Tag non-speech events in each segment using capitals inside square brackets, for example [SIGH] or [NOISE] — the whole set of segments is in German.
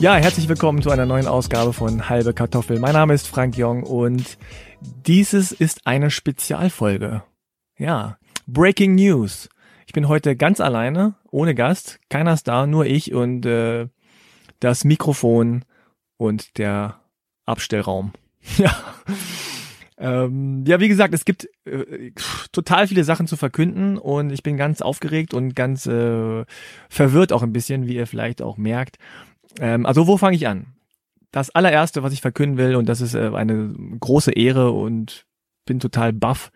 Ja, herzlich willkommen zu einer neuen Ausgabe von Halbe Kartoffel. Mein Name ist Frank Jong und dieses ist eine Spezialfolge. Ja, Breaking News. Ich bin heute ganz alleine, ohne Gast. Keiner ist da, nur ich und äh, das Mikrofon und der Abstellraum. [LAUGHS] ja. Ähm, ja, wie gesagt, es gibt äh, total viele Sachen zu verkünden und ich bin ganz aufgeregt und ganz äh, verwirrt auch ein bisschen, wie ihr vielleicht auch merkt. Ähm, also wo fange ich an? Das allererste, was ich verkünden will, und das ist äh, eine große Ehre und bin total baff,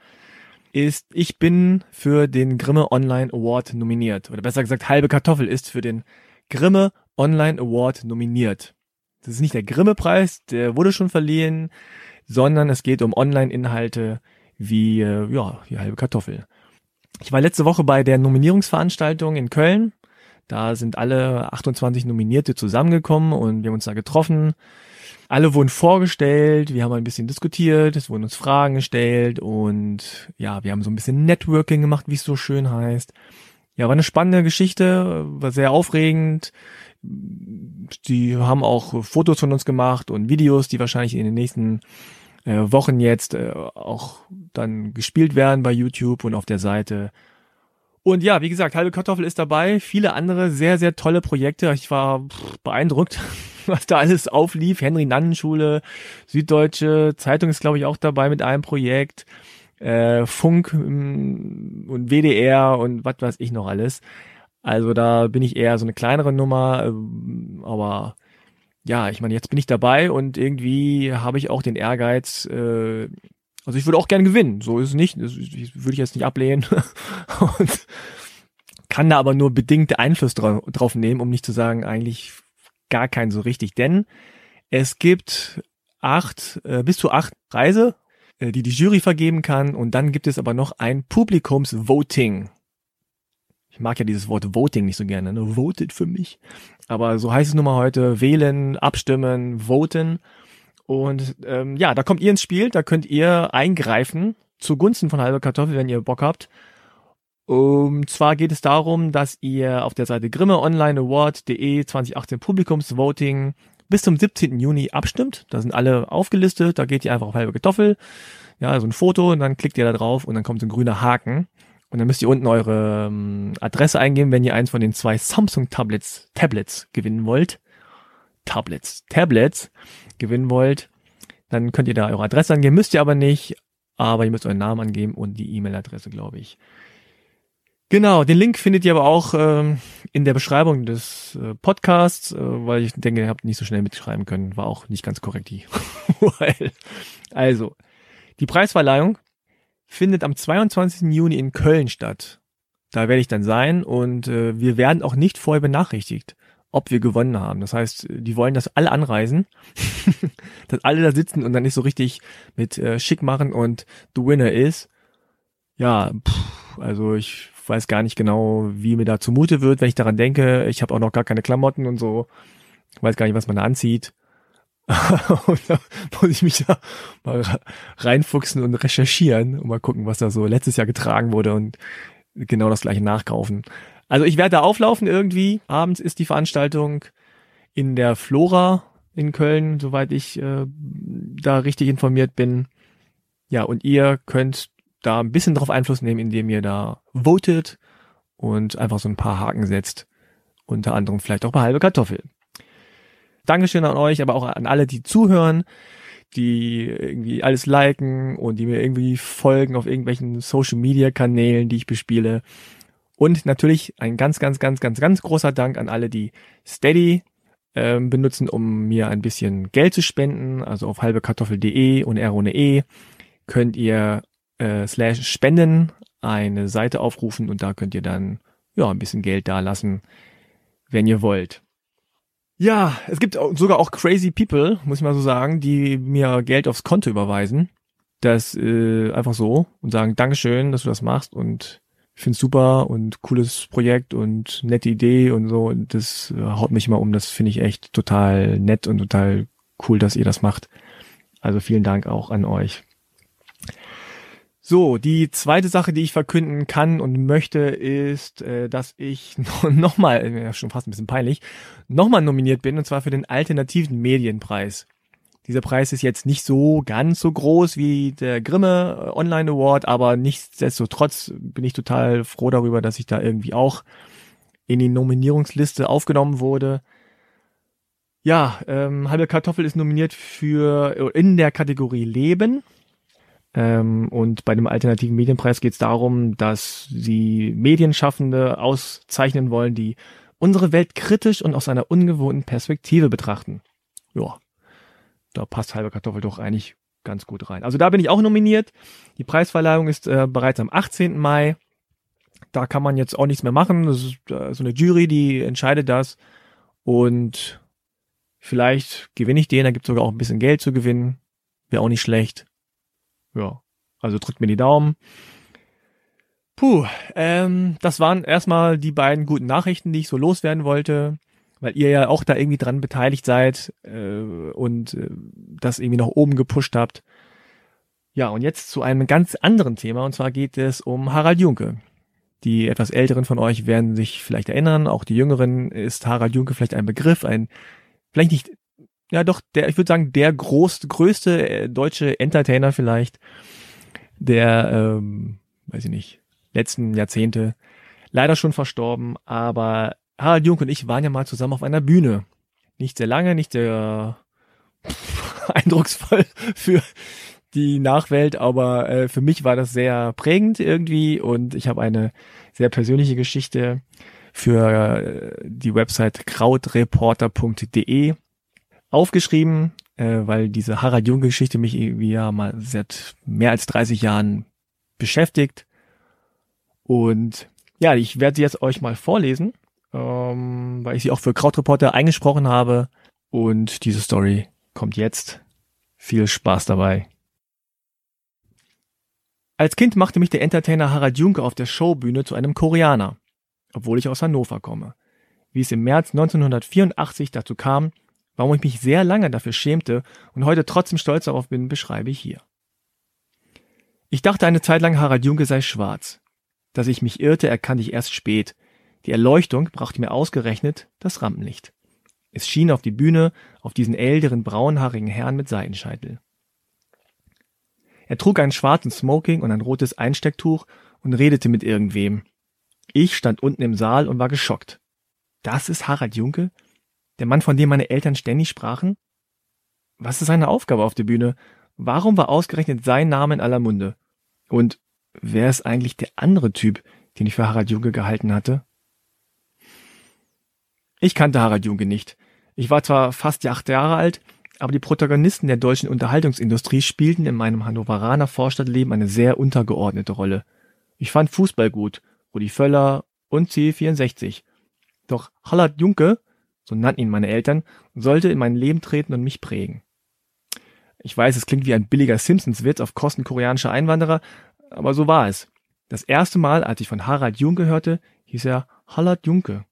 ist, ich bin für den Grimme Online Award nominiert. Oder besser gesagt, halbe Kartoffel ist für den Grimme Online Award nominiert. Das ist nicht der Grimme-Preis, der wurde schon verliehen sondern es geht um Online-Inhalte wie äh, ja, die halbe Kartoffel. Ich war letzte Woche bei der Nominierungsveranstaltung in Köln. Da sind alle 28 Nominierte zusammengekommen und wir haben uns da getroffen. Alle wurden vorgestellt, wir haben ein bisschen diskutiert, es wurden uns Fragen gestellt und ja, wir haben so ein bisschen Networking gemacht, wie es so schön heißt. Ja, war eine spannende Geschichte, war sehr aufregend. Die haben auch Fotos von uns gemacht und Videos, die wahrscheinlich in den nächsten äh, Wochen jetzt äh, auch dann gespielt werden bei YouTube und auf der Seite. Und ja, wie gesagt, halbe Kartoffel ist dabei, viele andere sehr, sehr tolle Projekte. Ich war beeindruckt, [LAUGHS] was da alles auflief. Henry Nannenschule, Süddeutsche Zeitung ist, glaube ich, auch dabei mit einem Projekt. Äh, Funk mm, und WDR und was weiß ich noch alles. Also da bin ich eher so eine kleinere Nummer, äh, aber ja, ich meine, jetzt bin ich dabei und irgendwie habe ich auch den Ehrgeiz, äh, also ich würde auch gerne gewinnen, so ist es nicht, das würde ich jetzt nicht ablehnen [LAUGHS] und kann da aber nur bedingt Einfluss drauf, drauf nehmen, um nicht zu sagen, eigentlich gar keinen so richtig, denn es gibt acht, äh, bis zu acht Preise, äh, die die Jury vergeben kann und dann gibt es aber noch ein Publikumsvoting. Ich mag ja dieses Wort Voting nicht so gerne, ne? Votet für mich. Aber so heißt es nun mal heute, wählen, abstimmen, voten. Und ähm, ja, da kommt ihr ins Spiel, da könnt ihr eingreifen zugunsten von halber Kartoffel, wenn ihr Bock habt. Und zwar geht es darum, dass ihr auf der Seite grimmeonlineaward.de 2018 Publikumsvoting bis zum 17. Juni abstimmt. Da sind alle aufgelistet, da geht ihr einfach auf halbe Kartoffel, ja, so ein Foto und dann klickt ihr da drauf und dann kommt so ein grüner Haken. Und dann müsst ihr unten eure ähm, Adresse eingeben, wenn ihr eins von den zwei Samsung Tablets, Tablets gewinnen wollt. Tablets, Tablets gewinnen wollt. Dann könnt ihr da eure Adresse angeben, müsst ihr aber nicht. Aber ihr müsst euren Namen angeben und die E-Mail-Adresse, glaube ich. Genau, den Link findet ihr aber auch ähm, in der Beschreibung des äh, Podcasts, äh, weil ich denke, ihr habt nicht so schnell mitschreiben können. War auch nicht ganz korrekt die [LAUGHS] also, die Preisverleihung findet am 22. Juni in Köln statt. Da werde ich dann sein und äh, wir werden auch nicht vorher benachrichtigt, ob wir gewonnen haben. Das heißt, die wollen, dass alle anreisen, [LAUGHS] dass alle da sitzen und dann nicht so richtig mit äh, schick machen und the winner ist. Ja, pff, also ich weiß gar nicht genau, wie mir da zumute wird, wenn ich daran denke. Ich habe auch noch gar keine Klamotten und so. Ich weiß gar nicht, was man da anzieht. [LAUGHS] und da muss ich mich da mal reinfuchsen und recherchieren und mal gucken, was da so letztes Jahr getragen wurde und genau das gleiche nachkaufen. Also ich werde da auflaufen irgendwie. Abends ist die Veranstaltung in der Flora in Köln, soweit ich äh, da richtig informiert bin. Ja, und ihr könnt da ein bisschen drauf Einfluss nehmen, indem ihr da votet und einfach so ein paar Haken setzt. Unter anderem vielleicht auch bei halbe Kartoffel. Dankeschön an euch, aber auch an alle, die zuhören, die irgendwie alles liken und die mir irgendwie folgen auf irgendwelchen Social Media Kanälen, die ich bespiele. Und natürlich ein ganz, ganz, ganz, ganz, ganz großer Dank an alle, die Steady ähm, benutzen, um mir ein bisschen Geld zu spenden. Also auf halbekartoffel.de und R ohne E könnt ihr äh, slash spenden eine Seite aufrufen und da könnt ihr dann ja ein bisschen Geld dalassen, wenn ihr wollt. Ja, es gibt sogar auch crazy people, muss ich mal so sagen, die mir Geld aufs Konto überweisen. Das äh, einfach so und sagen, Dankeschön, dass du das machst und ich find's super und cooles Projekt und nette Idee und so. Und das äh, haut mich immer um. Das finde ich echt total nett und total cool, dass ihr das macht. Also vielen Dank auch an euch. So, die zweite Sache, die ich verkünden kann und möchte, ist, äh, dass ich nochmal, [LAUGHS] noch ja, schon fast ein bisschen peinlich, nochmal nominiert bin, und zwar für den Alternativen Medienpreis. Dieser Preis ist jetzt nicht so ganz so groß wie der Grimme Online Award, aber nichtsdestotrotz bin ich total froh darüber, dass ich da irgendwie auch in die Nominierungsliste aufgenommen wurde. Ja, ähm, Halbe Kartoffel ist nominiert für in der Kategorie Leben. Ähm, und bei dem Alternativen Medienpreis geht es darum, dass sie Medienschaffende auszeichnen wollen, die unsere Welt kritisch und aus einer ungewohnten Perspektive betrachten. Ja, da passt halbe Kartoffel doch eigentlich ganz gut rein. Also da bin ich auch nominiert. Die Preisverleihung ist äh, bereits am 18. Mai. Da kann man jetzt auch nichts mehr machen. Das ist äh, so eine Jury, die entscheidet das. Und vielleicht gewinne ich den. Da gibt es sogar auch ein bisschen Geld zu gewinnen. Wäre auch nicht schlecht. Ja, also drückt mir die Daumen. Puh, ähm, das waren erstmal die beiden guten Nachrichten, die ich so loswerden wollte weil ihr ja auch da irgendwie dran beteiligt seid äh, und äh, das irgendwie nach oben gepusht habt. Ja, und jetzt zu einem ganz anderen Thema, und zwar geht es um Harald Junke. Die etwas älteren von euch werden sich vielleicht erinnern, auch die jüngeren ist Harald Junke vielleicht ein Begriff, ein, vielleicht nicht, ja doch, der, ich würde sagen, der groß, größte äh, deutsche Entertainer vielleicht, der, ähm, weiß ich nicht, letzten Jahrzehnte leider schon verstorben, aber Harald Jung und ich waren ja mal zusammen auf einer Bühne. Nicht sehr lange, nicht sehr [LAUGHS] eindrucksvoll für die Nachwelt, aber äh, für mich war das sehr prägend irgendwie und ich habe eine sehr persönliche Geschichte für äh, die Website krautreporter.de aufgeschrieben, äh, weil diese Harald Jung Geschichte mich irgendwie ja mal seit mehr als 30 Jahren beschäftigt und ja, ich werde sie jetzt euch mal vorlesen ähm, weil ich sie auch für Krautreporter eingesprochen habe. Und diese Story kommt jetzt. Viel Spaß dabei. Als Kind machte mich der Entertainer Harald Junke auf der Showbühne zu einem Koreaner, obwohl ich aus Hannover komme. Wie es im März 1984 dazu kam, warum ich mich sehr lange dafür schämte und heute trotzdem stolz darauf bin, beschreibe ich hier. Ich dachte eine Zeit lang, Harald Junke sei schwarz. Dass ich mich irrte, erkannte ich erst spät, die Erleuchtung brachte mir ausgerechnet das Rampenlicht. Es schien auf die Bühne, auf diesen älteren braunhaarigen Herrn mit Seitenscheitel. Er trug einen schwarzen Smoking und ein rotes Einstecktuch und redete mit irgendwem. Ich stand unten im Saal und war geschockt. Das ist Harald Junke? Der Mann, von dem meine Eltern ständig sprachen? Was ist seine Aufgabe auf der Bühne? Warum war ausgerechnet sein Name in aller Munde? Und wer ist eigentlich der andere Typ, den ich für Harald Junke gehalten hatte? Ich kannte Harald Junke nicht. Ich war zwar fast acht Jahre alt, aber die Protagonisten der deutschen Unterhaltungsindustrie spielten in meinem Hannoveraner Vorstadtleben eine sehr untergeordnete Rolle. Ich fand Fußball gut, Rudi Völler und C64. Doch Harald Junke, so nannten ihn meine Eltern, sollte in mein Leben treten und mich prägen. Ich weiß, es klingt wie ein billiger Simpsons-Witz auf Kosten koreanischer Einwanderer, aber so war es. Das erste Mal, als ich von Harald Junke hörte, hieß er Harald Junke.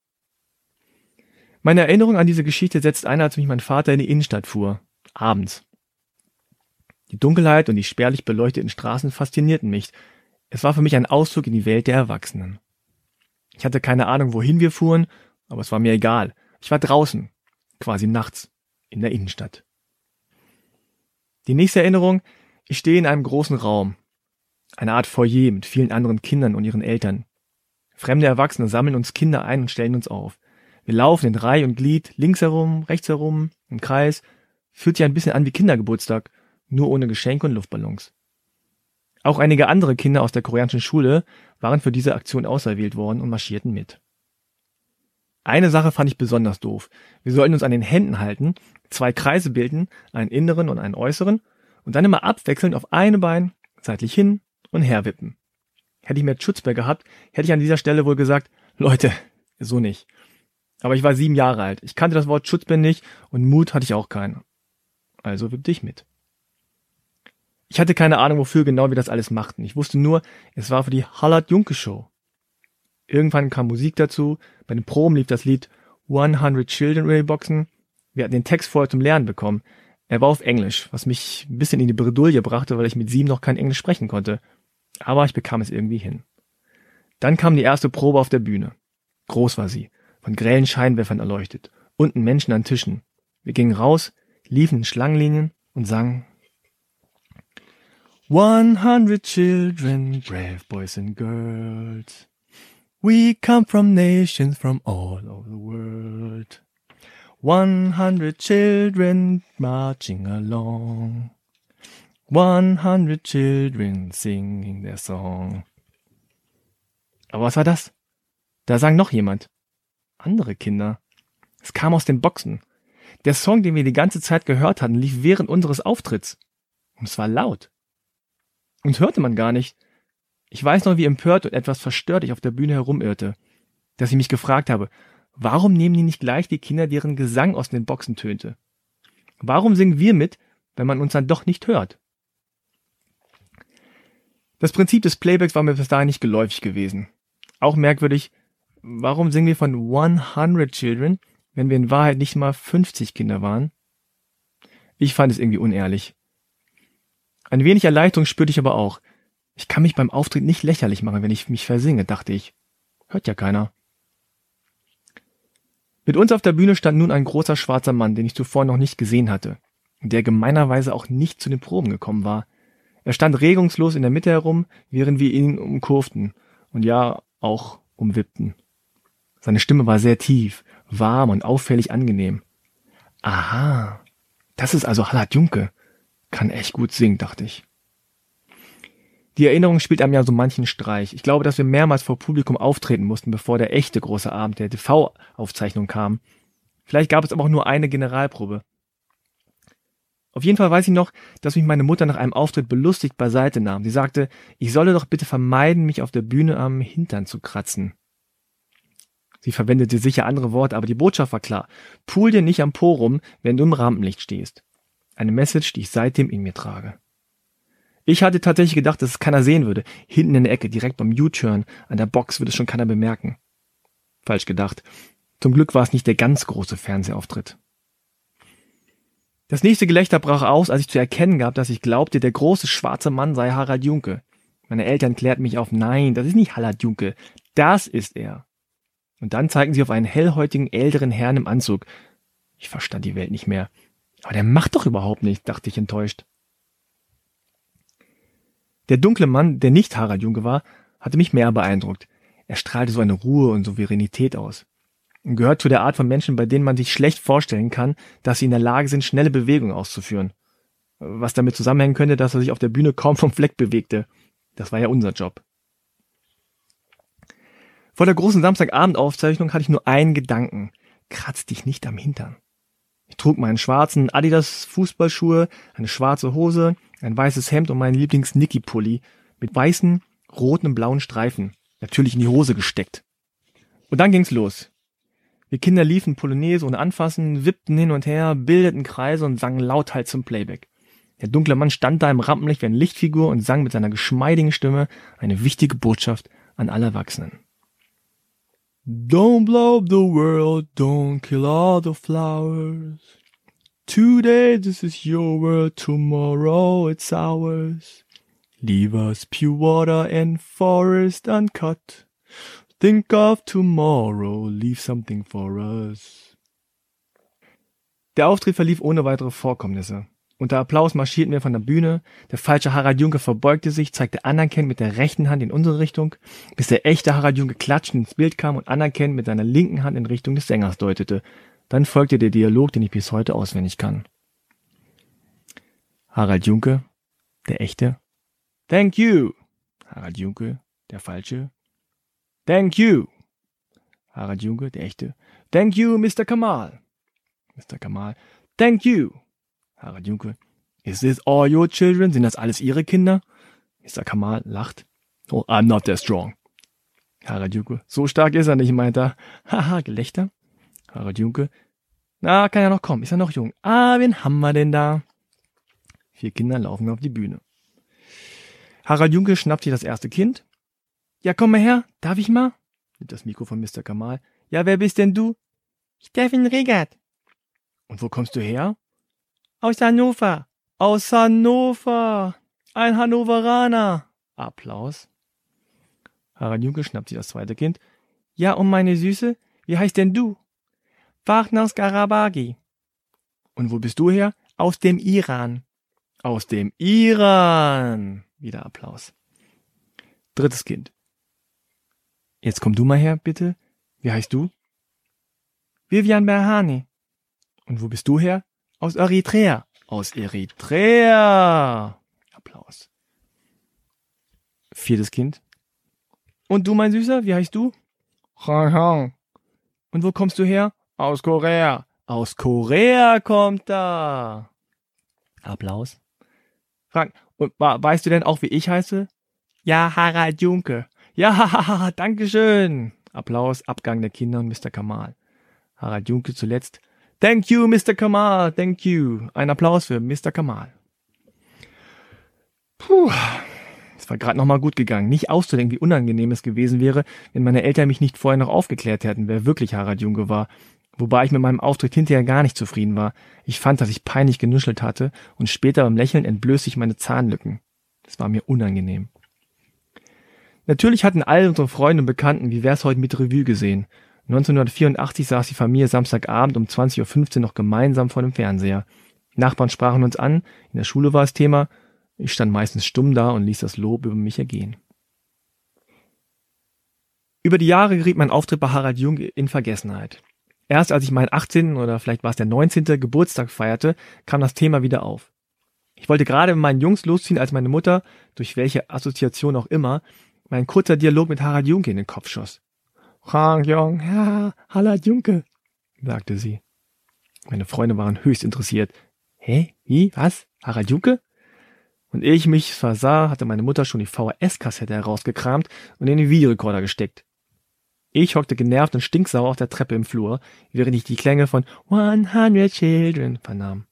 Meine Erinnerung an diese Geschichte setzt ein, als mich mein Vater in die Innenstadt fuhr. Abends. Die Dunkelheit und die spärlich beleuchteten Straßen faszinierten mich. Es war für mich ein Ausflug in die Welt der Erwachsenen. Ich hatte keine Ahnung, wohin wir fuhren, aber es war mir egal. Ich war draußen, quasi nachts, in der Innenstadt. Die nächste Erinnerung, ich stehe in einem großen Raum. Eine Art Foyer mit vielen anderen Kindern und ihren Eltern. Fremde Erwachsene sammeln uns Kinder ein und stellen uns auf. Wir laufen in Reihe und Glied, links herum, rechts herum, im Kreis. Fühlt sich ein bisschen an wie Kindergeburtstag, nur ohne Geschenke und Luftballons. Auch einige andere Kinder aus der koreanischen Schule waren für diese Aktion auserwählt worden und marschierten mit. Eine Sache fand ich besonders doof. Wir sollten uns an den Händen halten, zwei Kreise bilden, einen inneren und einen äußeren, und dann immer abwechselnd auf eine Bein seitlich hin und her wippen. Hätte ich mehr Schutzbär gehabt, hätte ich an dieser Stelle wohl gesagt, Leute, so nicht. Aber ich war sieben Jahre alt. Ich kannte das Wort Schutzbär nicht und Mut hatte ich auch keinen. Also wippte ich mit. Ich hatte keine Ahnung, wofür genau wir das alles machten. Ich wusste nur, es war für die Hallard Junke Show. Irgendwann kam Musik dazu. Bei den Proben lief das Lied 100 Children in Boxen. Wir hatten den Text vorher zum Lernen bekommen. Er war auf Englisch, was mich ein bisschen in die Bredouille brachte, weil ich mit sieben noch kein Englisch sprechen konnte. Aber ich bekam es irgendwie hin. Dann kam die erste Probe auf der Bühne. Groß war sie, von grellen Scheinwerfern erleuchtet, unten Menschen an Tischen. Wir gingen raus, liefen in Schlangenlinien und sangen 100 children, brave boys and girls. We come from nations from all over the world. 100 children marching along. 100 children singing their song. Aber was war das? Da sang noch jemand. Andere Kinder. Es kam aus den Boxen. Der Song, den wir die ganze Zeit gehört hatten, lief während unseres Auftritts. Und es war laut. Uns hörte man gar nicht. Ich weiß noch, wie empört und etwas verstört ich auf der Bühne herumirrte, dass ich mich gefragt habe, warum nehmen die nicht gleich die Kinder, deren Gesang aus den Boxen tönte? Warum singen wir mit, wenn man uns dann doch nicht hört? Das Prinzip des Playbacks war mir bis dahin nicht geläufig gewesen. Auch merkwürdig, warum singen wir von 100 Children, wenn wir in Wahrheit nicht mal 50 Kinder waren? Ich fand es irgendwie unehrlich. Ein wenig Erleichterung spürte ich aber auch. Ich kann mich beim Auftritt nicht lächerlich machen, wenn ich mich versinge, dachte ich. Hört ja keiner. Mit uns auf der Bühne stand nun ein großer schwarzer Mann, den ich zuvor noch nicht gesehen hatte, der gemeinerweise auch nicht zu den Proben gekommen war. Er stand regungslos in der Mitte herum, während wir ihn umkurften und ja auch umwippten. Seine Stimme war sehr tief, warm und auffällig angenehm. Aha, das ist also Hallard Junke. Kann echt gut singen, dachte ich. Die Erinnerung spielt einem ja so manchen Streich. Ich glaube, dass wir mehrmals vor Publikum auftreten mussten, bevor der echte große Abend der TV-Aufzeichnung kam. Vielleicht gab es aber auch nur eine Generalprobe. Auf jeden Fall weiß ich noch, dass mich meine Mutter nach einem Auftritt belustigt beiseite nahm. Sie sagte, ich solle doch bitte vermeiden, mich auf der Bühne am Hintern zu kratzen. Sie verwendete sicher andere Worte, aber die Botschaft war klar. Pool dir nicht am Po rum, wenn du im Rampenlicht stehst. Eine Message, die ich seitdem in mir trage. Ich hatte tatsächlich gedacht, dass es keiner sehen würde. Hinten in der Ecke, direkt beim U-Turn, an der Box würde es schon keiner bemerken. Falsch gedacht. Zum Glück war es nicht der ganz große Fernsehauftritt. Das nächste Gelächter brach aus, als ich zu erkennen gab, dass ich glaubte, der große schwarze Mann sei Harald Junke. Meine Eltern klärten mich auf, nein, das ist nicht Harald Junke, das ist er. Und dann zeigten sie auf einen hellhäutigen älteren Herrn im Anzug. Ich verstand die Welt nicht mehr. Aber der macht doch überhaupt nicht, dachte ich enttäuscht. Der dunkle Mann, der nicht Harald Junke war, hatte mich mehr beeindruckt. Er strahlte so eine Ruhe und Souveränität aus. Und gehört zu der Art von Menschen, bei denen man sich schlecht vorstellen kann, dass sie in der Lage sind, schnelle Bewegungen auszuführen. Was damit zusammenhängen könnte, dass er sich auf der Bühne kaum vom Fleck bewegte. Das war ja unser Job. Vor der großen Samstagabendaufzeichnung hatte ich nur einen Gedanken. Kratz dich nicht am Hintern. Ich trug meinen schwarzen Adidas Fußballschuhe, eine schwarze Hose, ein weißes Hemd und meinen Lieblings-Niki-Pulli mit weißen, roten und blauen Streifen, natürlich in die Hose gesteckt. Und dann ging's los. Wir Kinder liefen Polonaise ohne Anfassen, wippten hin und her, bildeten Kreise und sangen lauthals zum Playback. Der dunkle Mann stand da im Rampenlicht wie eine Lichtfigur und sang mit seiner geschmeidigen Stimme eine wichtige Botschaft an alle Erwachsenen. Don't blow up the world, don't kill all the flowers. Today this is your world, tomorrow it's ours. Leave us pure water and forest uncut. Think of tomorrow, leave something for us. Der Auftritt verlief ohne weitere Vorkommnisse. Unter Applaus marschierten wir von der Bühne, der falsche Harald Junke verbeugte sich, zeigte anerkennend mit der rechten Hand in unsere Richtung, bis der echte Harald Junke klatschend ins Bild kam und anerkennend mit seiner linken Hand in Richtung des Sängers deutete. Dann folgte der Dialog, den ich bis heute auswendig kann. Harald Junke, der echte. Thank you. Harald Junke, der falsche. Thank you. Harald Junke, der echte. Thank you, Mr. Kamal. Mr. Kamal. Thank you. Harald Junke. Is this all your children? Sind das alles ihre Kinder? Mr. Kamal lacht. Oh, I'm not that strong. Harald Junke. So stark ist er nicht, meint er. Haha, Gelächter. Harald Junke. Na, kann ja noch kommen. Ist er noch jung. Ah, wen haben wir denn da? Vier Kinder laufen auf die Bühne. Harald Junke schnappt sich das erste Kind. Ja, komm mal her. Darf ich mal? Nimmt das Mikro von Mr. Kamal. Ja, wer bist denn du? Steffen Regert. Und wo kommst du her? Aus Hannover. Aus Hannover. Ein Hannoveraner. Applaus. Harald schnappt sich das zweite Kind. Ja, und meine Süße, wie heißt denn du? Wagners Garabagi. Und wo bist du her? Aus dem Iran. Aus dem Iran. Wieder Applaus. Drittes Kind. Jetzt komm du mal her, bitte. Wie heißt du? Vivian Berhani. Und wo bist du her? Aus Eritrea. Aus Eritrea. Applaus. Viertes Kind. Und du, mein Süßer, wie heißt du? Hong Hong. Und wo kommst du her? Aus Korea. Aus Korea kommt da. Applaus. Frank, und weißt du denn auch, wie ich heiße? Ja, Harald Junke. Ja, [LAUGHS] danke schön. Applaus, Abgang der Kinder und Mr. Kamal. Harald Junke zuletzt. Thank you, Mr. Kamal, thank you. Ein Applaus für Mr. Kamal. Puh, es war gerade nochmal gut gegangen. Nicht auszudenken, wie unangenehm es gewesen wäre, wenn meine Eltern mich nicht vorher noch aufgeklärt hätten, wer wirklich Harald Junke war. Wobei ich mit meinem Auftritt hinterher gar nicht zufrieden war. Ich fand, dass ich peinlich genuschelt hatte und später beim Lächeln entblößte ich meine Zahnlücken. Das war mir unangenehm. Natürlich hatten all unsere Freunde und Bekannten, wie wär's heute mit Revue gesehen. 1984 saß die Familie Samstagabend um 20.15 Uhr noch gemeinsam vor dem Fernseher. Nachbarn sprachen uns an, in der Schule war es Thema, ich stand meistens stumm da und ließ das Lob über mich ergehen. Über die Jahre geriet mein Auftritt bei Harald Jung in Vergessenheit. Erst als ich meinen 18. oder vielleicht war es der 19. Geburtstag feierte, kam das Thema wieder auf. Ich wollte gerade mit meinen Jungs losziehen, als meine Mutter, durch welche Assoziation auch immer, mein kurzer Dialog mit Harald Junke in den Kopf schoss. Hang Jong, ja, Harald Junke, sagte sie. Meine Freunde waren höchst interessiert. Hä? Wie? Was? Harald Junke? Und ehe ich mich versah, hatte meine Mutter schon die VHS-Kassette herausgekramt und in den Videorekorder gesteckt. Ich hockte genervt und stinksauer auf der Treppe im Flur, während ich die Klänge von 100 Children vernahm.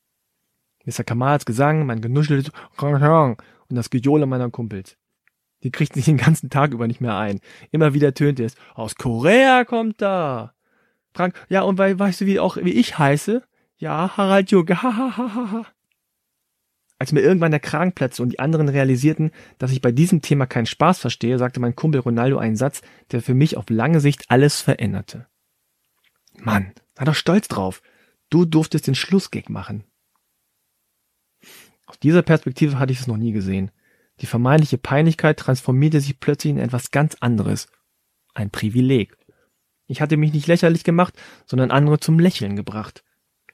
Mr. Kamals Gesang, mein genuscheltes und das Gejohle meiner Kumpels. Die kriegten sich den ganzen Tag über nicht mehr ein. Immer wieder tönte es, aus Korea kommt da. Frank, ja, und weißt du, wie auch, wie ich heiße? Ja, Harald Junge, ha, ha, ha, ha, ha. Als mir irgendwann der Kragen platzte und die anderen realisierten, dass ich bei diesem Thema keinen Spaß verstehe, sagte mein Kumpel Ronaldo einen Satz, der für mich auf lange Sicht alles veränderte. Mann, sei doch stolz drauf. Du durftest den Schlussgag machen. Aus dieser Perspektive hatte ich es noch nie gesehen. Die vermeintliche Peinlichkeit transformierte sich plötzlich in etwas ganz anderes. Ein Privileg. Ich hatte mich nicht lächerlich gemacht, sondern andere zum Lächeln gebracht.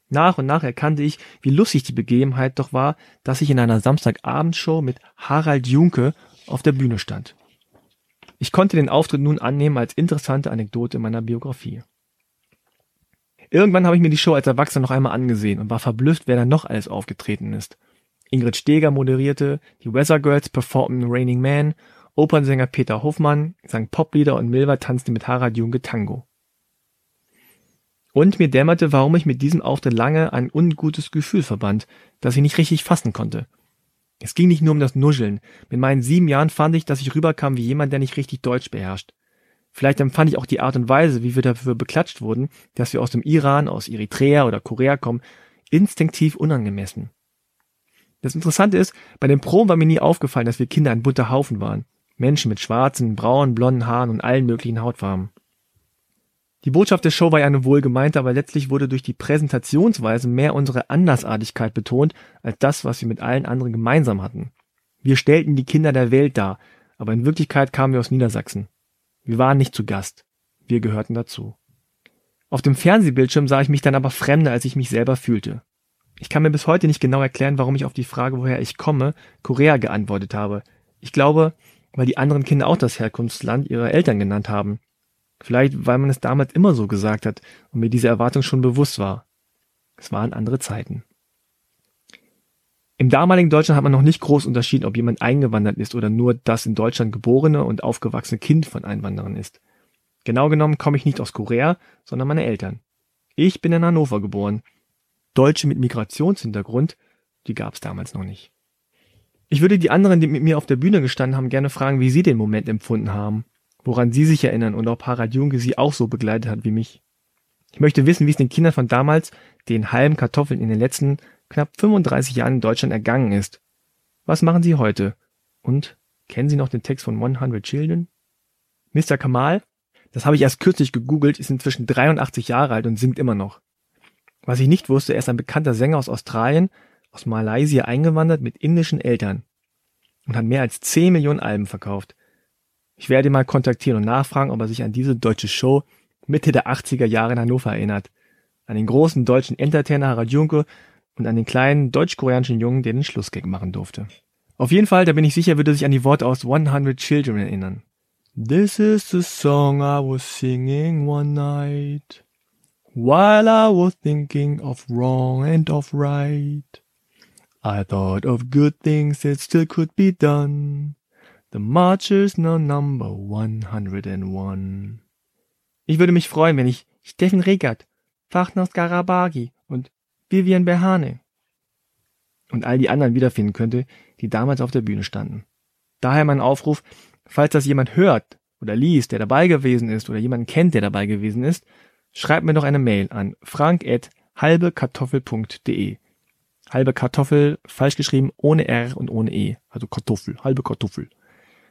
Nach und nach erkannte ich, wie lustig die Begebenheit doch war, dass ich in einer Samstagabendshow mit Harald Junke auf der Bühne stand. Ich konnte den Auftritt nun annehmen als interessante Anekdote in meiner Biografie. Irgendwann habe ich mir die Show als Erwachsener noch einmal angesehen und war verblüfft, wer da noch alles aufgetreten ist. Ingrid Steger moderierte, die Weather Girls performten Raining Man, Opernsänger Peter Hofmann sang Poplieder und Milva tanzte mit Harald Junke Tango. Und mir dämmerte, warum ich mit diesem Auftritt lange ein ungutes Gefühl verband, das ich nicht richtig fassen konnte. Es ging nicht nur um das Nuscheln. Mit meinen sieben Jahren fand ich, dass ich rüberkam wie jemand, der nicht richtig Deutsch beherrscht. Vielleicht empfand ich auch die Art und Weise, wie wir dafür beklatscht wurden, dass wir aus dem Iran, aus Eritrea oder Korea kommen, instinktiv unangemessen. Das Interessante ist, bei den Proben war mir nie aufgefallen, dass wir Kinder ein bunter Haufen waren. Menschen mit schwarzen, braunen, blonden Haaren und allen möglichen Hautfarben. Die Botschaft der Show war ja eine wohlgemeinte, aber letztlich wurde durch die Präsentationsweise mehr unsere Andersartigkeit betont, als das, was wir mit allen anderen gemeinsam hatten. Wir stellten die Kinder der Welt dar, aber in Wirklichkeit kamen wir aus Niedersachsen. Wir waren nicht zu Gast. Wir gehörten dazu. Auf dem Fernsehbildschirm sah ich mich dann aber fremder, als ich mich selber fühlte. Ich kann mir bis heute nicht genau erklären, warum ich auf die Frage, woher ich komme, Korea geantwortet habe. Ich glaube, weil die anderen Kinder auch das Herkunftsland ihrer Eltern genannt haben. Vielleicht, weil man es damals immer so gesagt hat und mir diese Erwartung schon bewusst war. Es waren andere Zeiten. Im damaligen Deutschland hat man noch nicht groß unterschieden, ob jemand eingewandert ist oder nur das in Deutschland geborene und aufgewachsene Kind von Einwanderern ist. Genau genommen komme ich nicht aus Korea, sondern meine Eltern. Ich bin in Hannover geboren. Deutsche mit Migrationshintergrund, die gab es damals noch nicht. Ich würde die anderen, die mit mir auf der Bühne gestanden haben, gerne fragen, wie sie den Moment empfunden haben woran Sie sich erinnern und ob Harald Junke Sie auch so begleitet hat wie mich. Ich möchte wissen, wie es den Kindern von damals, den halben Kartoffeln in den letzten knapp 35 Jahren in Deutschland ergangen ist. Was machen sie heute? Und Kennen Sie noch den Text von 100 Children? Mr. Kamal, das habe ich erst kürzlich gegoogelt, ist inzwischen 83 Jahre alt und singt immer noch. Was ich nicht wusste, er ist ein bekannter Sänger aus Australien, aus Malaysia eingewandert mit indischen Eltern und hat mehr als 10 Millionen Alben verkauft. Ich werde ihn mal kontaktieren und nachfragen, ob er sich an diese deutsche Show Mitte der 80er Jahre in Hannover erinnert. An den großen deutschen Entertainer Harald Junke und an den kleinen deutsch-koreanischen Jungen, der den Schlussgag machen durfte. Auf jeden Fall, da bin ich sicher, würde sich an die Worte aus 100 Children erinnern. This is the song I was singing one night, while I was thinking of wrong and of right. I thought of good things that still could be done. The Marchers no number 101. Ich würde mich freuen, wenn ich Steffen Regert, Fachner Skarabagi und Vivian Behane und all die anderen wiederfinden könnte, die damals auf der Bühne standen. Daher mein Aufruf, falls das jemand hört oder liest, der dabei gewesen ist oder jemanden kennt, der dabei gewesen ist, schreibt mir doch eine Mail an frank@halbekartoffel.de. Halbe Kartoffel, falsch geschrieben, ohne R und ohne E, also Kartoffel, halbe Kartoffel.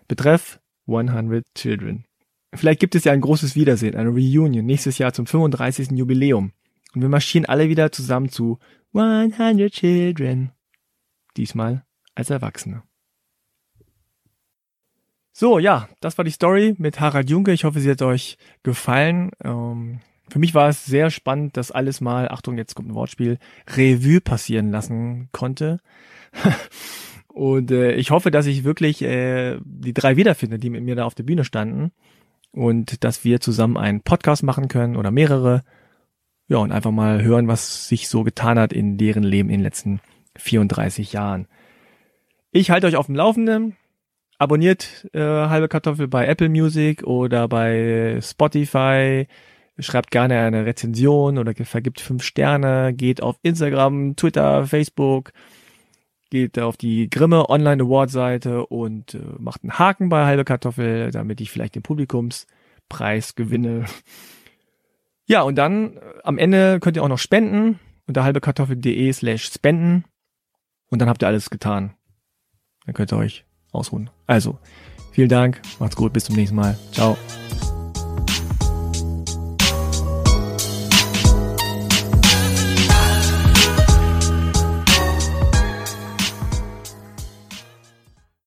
Betreff 100 Children. Vielleicht gibt es ja ein großes Wiedersehen, eine Reunion nächstes Jahr zum 35. Jubiläum. Und wir marschieren alle wieder zusammen zu 100 Children. Diesmal als Erwachsene. So, ja, das war die Story mit Harald Junke. Ich hoffe, sie hat euch gefallen. Ähm, für mich war es sehr spannend, dass alles mal, Achtung, jetzt kommt ein Wortspiel, Revue passieren lassen konnte. [LAUGHS] Und äh, ich hoffe, dass ich wirklich äh, die drei wiederfinde, die mit mir da auf der Bühne standen. Und dass wir zusammen einen Podcast machen können oder mehrere. Ja, und einfach mal hören, was sich so getan hat in deren Leben in den letzten 34 Jahren. Ich halte euch auf dem Laufenden. Abonniert äh, halbe Kartoffel bei Apple Music oder bei Spotify. Schreibt gerne eine Rezension oder vergibt fünf Sterne. Geht auf Instagram, Twitter, Facebook. Geht auf die Grimme Online Award Seite und äh, macht einen Haken bei halbe Kartoffel, damit ich vielleicht den Publikumspreis gewinne. [LAUGHS] Ja, und dann äh, am Ende könnt ihr auch noch spenden unter halbekartoffel.de slash spenden. Und dann habt ihr alles getan. Dann könnt ihr euch ausruhen. Also, vielen Dank, macht's gut, bis zum nächsten Mal. Ciao.